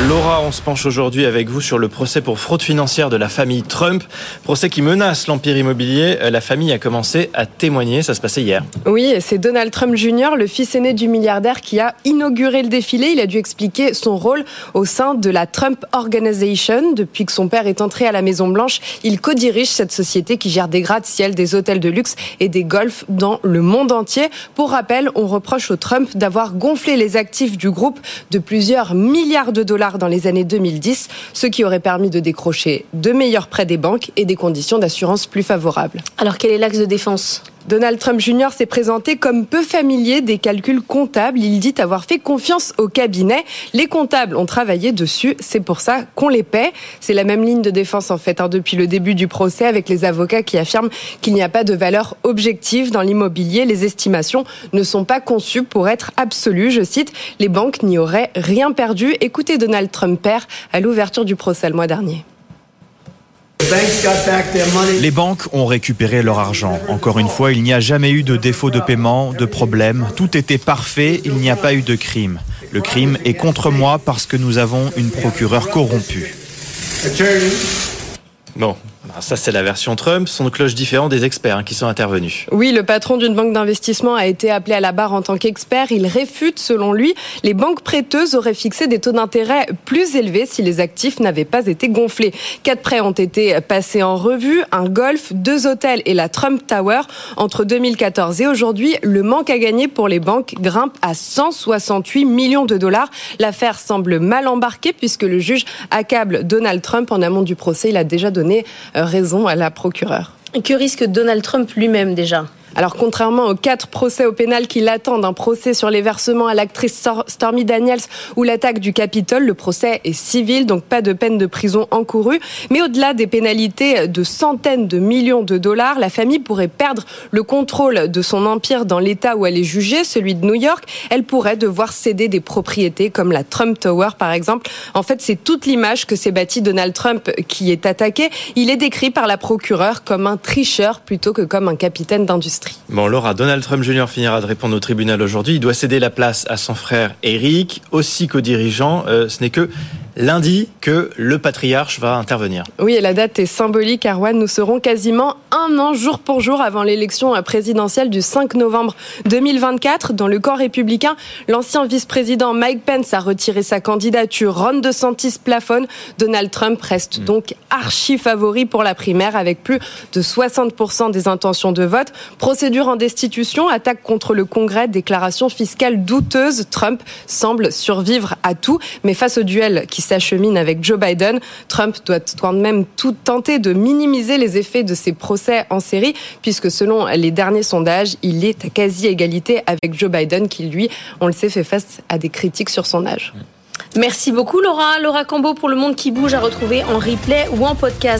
Laura, on se penche aujourd'hui avec vous sur le procès pour fraude financière de la famille Trump. Procès qui menace l'empire immobilier. Euh, la famille a commencé à témoigner. Ça se passait hier. Oui, c'est Donald Trump Jr., le fils aîné du milliardaire, qui a inauguré le défilé. Il a dû expliquer son rôle au sein de la Trump Organization. Depuis que son père est entré à la Maison-Blanche, il co-dirige cette société qui gère des gratte-ciel, des hôtels de luxe et des golfs dans le monde entier. Pour rappel, on reproche au Trump d'avoir gonflé les actifs du groupe de plusieurs milliards de dollars dans les années 2010, ce qui aurait permis de décrocher de meilleurs prêts des banques et des conditions d'assurance plus favorables. Alors quel est l'axe de défense? Donald Trump Jr. s'est présenté comme peu familier des calculs comptables. Il dit avoir fait confiance au cabinet. Les comptables ont travaillé dessus. C'est pour ça qu'on les paie. C'est la même ligne de défense en fait hein, depuis le début du procès avec les avocats qui affirment qu'il n'y a pas de valeur objective dans l'immobilier. Les estimations ne sont pas conçues pour être absolues. Je cite, les banques n'y auraient rien perdu. Écoutez Donald Trump père à l'ouverture du procès le mois dernier. Les banques ont récupéré leur argent. Encore une fois, il n'y a jamais eu de défaut de paiement, de problème. Tout était parfait, il n'y a pas eu de crime. Le crime est contre moi parce que nous avons une procureure corrompue. Bon, bah, ça c'est la version Trump, son cloche différent des experts hein, qui sont intervenus. Oui, le patron d'une banque d'investissement a été appelé à la barre en tant qu'expert. Il réfute, selon lui, les banques prêteuses auraient fixé des taux d'intérêt plus élevés si les actifs n'avaient pas été gonflés. Quatre prêts ont été passés en revue, un golf, deux hôtels et la Trump Tower entre 2014 et aujourd'hui. Le manque à gagner pour les banques grimpe à 168 millions de dollars. L'affaire semble mal embarquée puisque le juge accable Donald Trump en amont du procès. Il a déjà donné raison à la procureure. Que risque Donald Trump lui-même déjà? Alors, contrairement aux quatre procès au pénal qui l'attendent, un procès sur les versements à l'actrice Stormy Daniels ou l'attaque du Capitole, le procès est civil, donc pas de peine de prison encourue. Mais au-delà des pénalités de centaines de millions de dollars, la famille pourrait perdre le contrôle de son empire dans l'État où elle est jugée, celui de New York. Elle pourrait devoir céder des propriétés comme la Trump Tower, par exemple. En fait, c'est toute l'image que s'est bâtie Donald Trump qui est attaqué. Il est décrit par la procureure comme un tricheur plutôt que comme un capitaine d'industrie. Bon, Laura, Donald Trump Jr. finira de répondre au tribunal aujourd'hui. Il doit céder la place à son frère Eric, aussi co-dirigeant. Euh, ce n'est que lundi que le patriarche va intervenir. Oui, et la date est symbolique, Arwan. Nous serons quasiment un an jour pour jour avant l'élection présidentielle du 5 novembre 2024. Dans le corps républicain, l'ancien vice-président Mike Pence a retiré sa candidature. Ron DeSantis plafonne. Donald Trump reste hmm. donc archi favori pour la primaire avec plus de 60% des intentions de vote. Procédure en destitution, attaque contre le Congrès, déclaration fiscale douteuse. Trump semble survivre à tout, mais face au duel qui s'achemine avec Joe Biden. Trump doit quand même tout tenter de minimiser les effets de ces procès en série, puisque selon les derniers sondages, il est à quasi-égalité avec Joe Biden, qui lui, on le sait, fait face à des critiques sur son âge. Merci beaucoup Laura. Laura Cambo pour Le Monde qui bouge à retrouver en replay ou en podcast.